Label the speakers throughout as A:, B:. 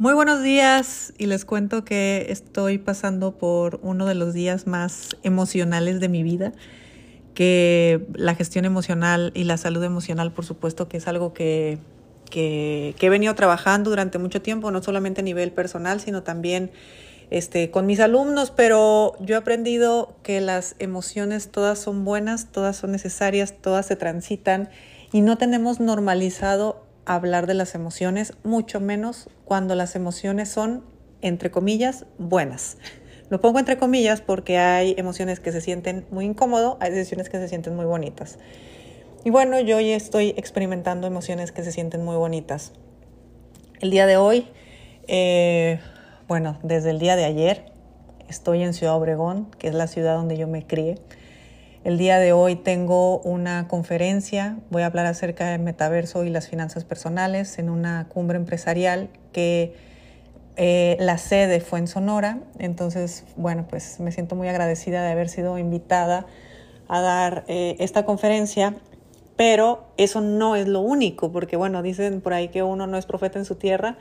A: Muy buenos días y les cuento que estoy pasando por uno de los días más emocionales de mi vida, que la gestión emocional y la salud emocional, por supuesto, que es algo que, que, he venido trabajando durante mucho tiempo, no solamente a nivel personal, sino también este, con mis alumnos, pero yo he aprendido que las emociones todas son buenas, todas son necesarias, todas se transitan y no tenemos normalizado hablar de las emociones, mucho menos cuando las emociones son, entre comillas, buenas. Lo pongo entre comillas porque hay emociones que se sienten muy incómodo, hay emociones que se sienten muy bonitas. Y bueno, yo ya estoy experimentando emociones que se sienten muy bonitas. El día de hoy, eh, bueno, desde el día de ayer, estoy en Ciudad Obregón, que es la ciudad donde yo me crié. El día de hoy tengo una conferencia, voy a hablar acerca del metaverso y las finanzas personales en una cumbre empresarial que eh, la sede fue en Sonora. Entonces, bueno, pues me siento muy agradecida de haber sido invitada a dar eh, esta conferencia, pero eso no es lo único, porque bueno, dicen por ahí que uno no es profeta en su tierra,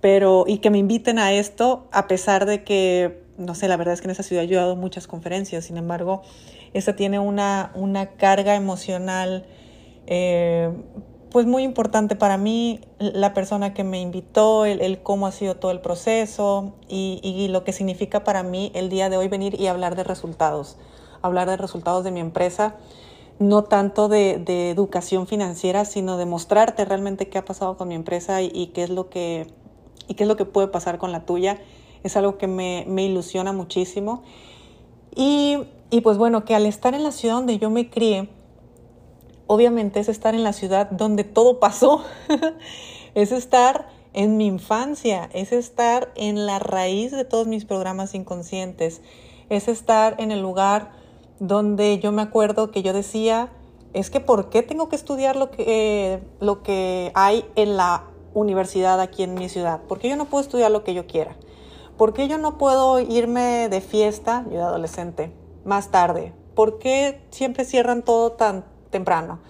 A: pero y que me inviten a esto a pesar de que, no sé, la verdad es que en esa ciudad yo he dado muchas conferencias, sin embargo, esa tiene una, una carga emocional eh, pues muy importante para mí, la persona que me invitó, el, cómo ha sido todo el proceso y, y, lo que significa para mí el día de hoy venir y hablar de resultados, hablar de resultados de mi empresa, no tanto de, de educación financiera, sino de mostrarte realmente qué ha pasado con mi empresa y, y, qué, es lo que, y qué es lo que puede pasar con la tuya. Es algo que me, me ilusiona muchísimo. Y y pues bueno, que al estar en la ciudad donde yo me crié, obviamente es estar en la ciudad donde todo pasó, es estar en mi infancia, es estar en la raíz de todos mis programas inconscientes, es estar en el lugar donde yo me acuerdo que yo decía, es que ¿por qué tengo que estudiar lo que, lo que hay en la universidad aquí en mi ciudad? ¿Por qué yo no puedo estudiar lo que yo quiera? ¿Por qué yo no puedo irme de fiesta, yo adolescente, más tarde? ¿Por qué siempre cierran todo tan temprano?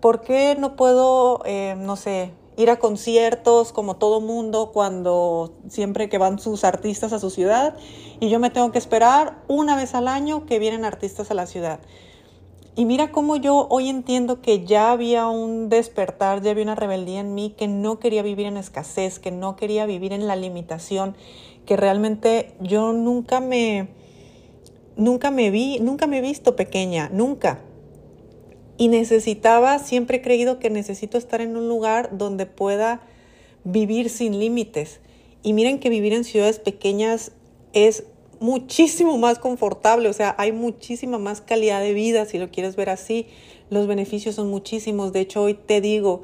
A: ¿Por qué no puedo, eh, no sé, ir a conciertos como todo mundo cuando siempre que van sus artistas a su ciudad y yo me tengo que esperar una vez al año que vienen artistas a la ciudad? Y mira cómo yo hoy entiendo que ya había un despertar, ya había una rebeldía en mí, que no quería vivir en escasez, que no quería vivir en la limitación, que realmente yo nunca me, nunca me vi, nunca me he visto pequeña, nunca. Y necesitaba, siempre he creído que necesito estar en un lugar donde pueda vivir sin límites. Y miren que vivir en ciudades pequeñas es muchísimo más confortable, o sea, hay muchísima más calidad de vida, si lo quieres ver así. Los beneficios son muchísimos. De hecho, hoy te digo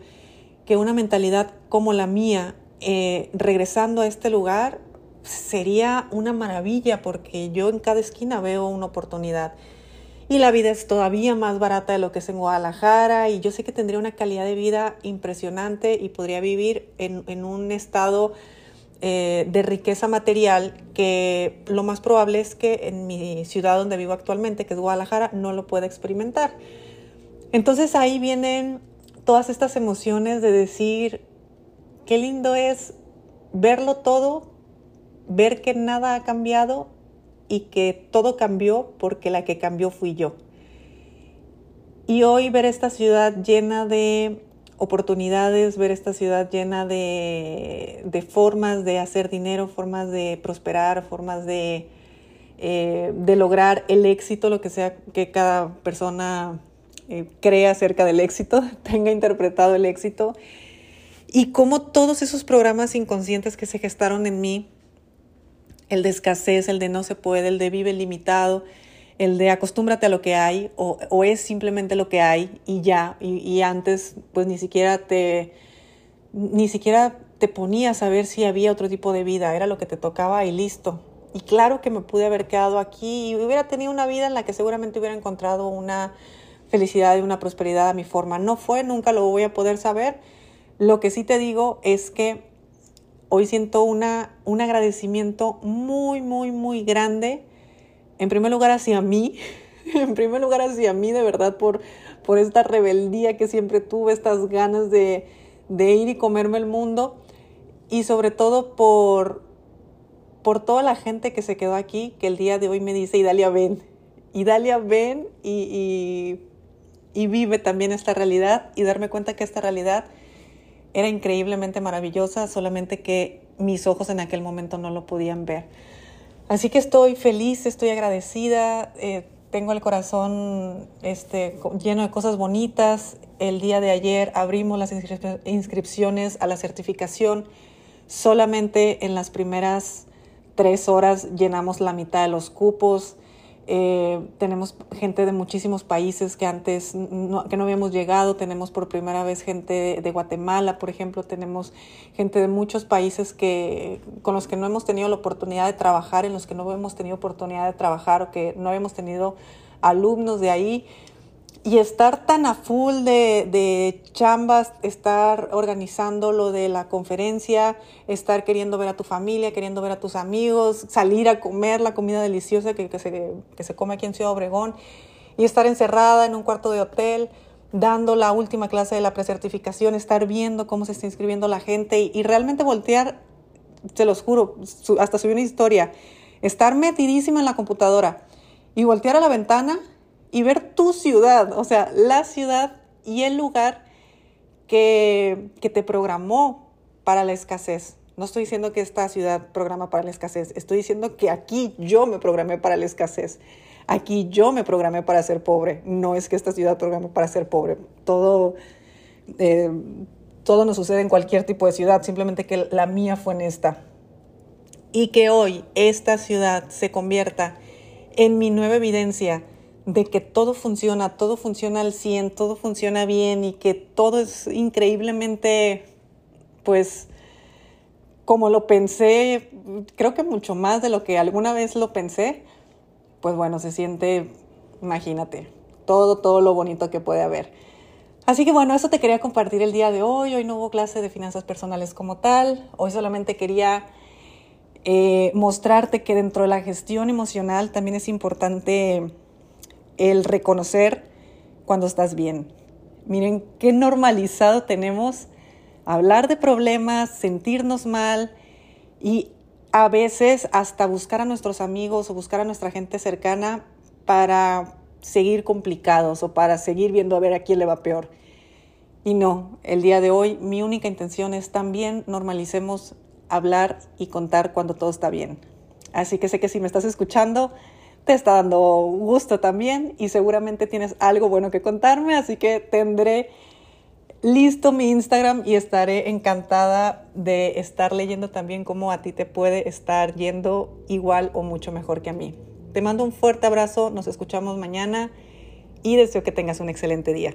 A: que una mentalidad como la mía, eh, regresando a este lugar, sería una maravilla porque yo en cada esquina veo una oportunidad. Y la vida es todavía más barata de lo que es en Guadalajara y yo sé que tendría una calidad de vida impresionante y podría vivir en, un estado eh, de riqueza material que lo más probable es que en mi ciudad donde vivo actualmente, que es Guadalajara, no lo pueda experimentar. Entonces ahí vienen todas estas emociones de decir, qué lindo es verlo todo ver que nada ha cambiado y que todo cambió porque la que cambió fui yo. Y hoy ver esta ciudad llena de oportunidades, ver esta ciudad llena de, formas de hacer dinero, formas de prosperar, formas de, eh, de lograr el éxito, lo que sea que cada persona eh, crea acerca del éxito, tenga interpretado el éxito. Y cómo todos esos programas inconscientes que se gestaron en mí el de escasez, el de no se puede, el de vive limitado, el de acostúmbrate a lo que hay o, es simplemente lo que hay y ya, y, antes pues ni siquiera te, ni siquiera te ponías a ver si había otro tipo de vida, era lo que te tocaba y listo. Y claro que me pude haber quedado aquí y hubiera tenido una vida en la que seguramente hubiera encontrado una felicidad y una prosperidad a mi forma. No fue, nunca lo voy a poder saber. Lo que sí te digo es que hoy siento una, un agradecimiento muy, muy, muy grande, en primer lugar hacia mí, en primer lugar hacia mí de verdad por, por esta rebeldía que siempre tuve, estas ganas de, de ir y comerme el mundo. y sobre todo por, por toda la gente que se quedó aquí, que el día de hoy me dice, Idalia, ven, Idalia, ven y, y vive también esta realidad y darme cuenta que esta realidad era increíblemente maravillosa, solamente que mis ojos en aquel momento no lo podían ver. Así que estoy feliz, estoy agradecida, eh, tengo el corazón este, lleno de cosas bonitas. El día de ayer abrimos las inscripciones a la certificación. Solamente en las primeras tres horas llenamos la mitad de los cupos. Eh, tenemos gente de muchísimos países que antes no, que no habíamos llegado. Tenemos por primera vez gente de, Guatemala, por ejemplo. Tenemos gente de muchos países que, con los que no hemos tenido la oportunidad de trabajar, en los que no hemos tenido oportunidad de trabajar o que no habíamos tenido alumnos de ahí y estar tan a full de, chambas, estar organizando lo de la conferencia, estar queriendo ver a tu familia, queriendo ver a tus amigos, salir a comer la comida deliciosa que, se, que se come aquí en Ciudad Obregón y estar encerrada en un cuarto de hotel dando la última clase de la precertificación, estar viendo cómo se está inscribiendo la gente y, realmente voltear, se los juro, hasta subí una historia, estar metidísima en la computadora y voltear a la ventana y ver tu ciudad, o sea, la ciudad y el lugar que, que te programó para la escasez. No estoy diciendo que esta ciudad programa para la escasez, estoy diciendo que aquí yo me programé para la escasez. Aquí yo me programé para ser pobre. No es que esta ciudad programe para ser pobre. Todo, eh, todo nos sucede en cualquier tipo de ciudad, simplemente que la mía fue en esta. Y que hoy esta ciudad se convierta en mi nueva evidencia de que todo funciona, todo funciona al 100, todo funciona bien y que todo es increíblemente, pues, como lo pensé, creo que mucho más de lo que alguna vez lo pensé, pues bueno, se siente, imagínate, todo, todo lo bonito que puede haber. Así que bueno, eso te quería compartir el día de hoy. Hoy no hubo clase de finanzas personales como tal. Hoy solamente quería eh, mostrarte que dentro de la gestión emocional también es importante el reconocer cuando estás bien. Miren qué normalizado tenemos hablar de problemas, sentirnos mal y a veces hasta buscar a nuestros amigos o buscar a nuestra gente cercana para seguir complicados o para seguir viendo a ver a quién le va peor. Y no, el día de hoy mi única intención es también normalicemos hablar y contar cuando todo está bien. Así que sé que si me estás escuchando, te está dando gusto también y seguramente tienes algo bueno que contarme, así que tendré listo mi Instagram y estaré encantada de estar leyendo también cómo a ti te puede estar yendo igual o mucho mejor que a mí. Te mando un fuerte abrazo, nos escuchamos mañana y deseo que tengas un excelente día.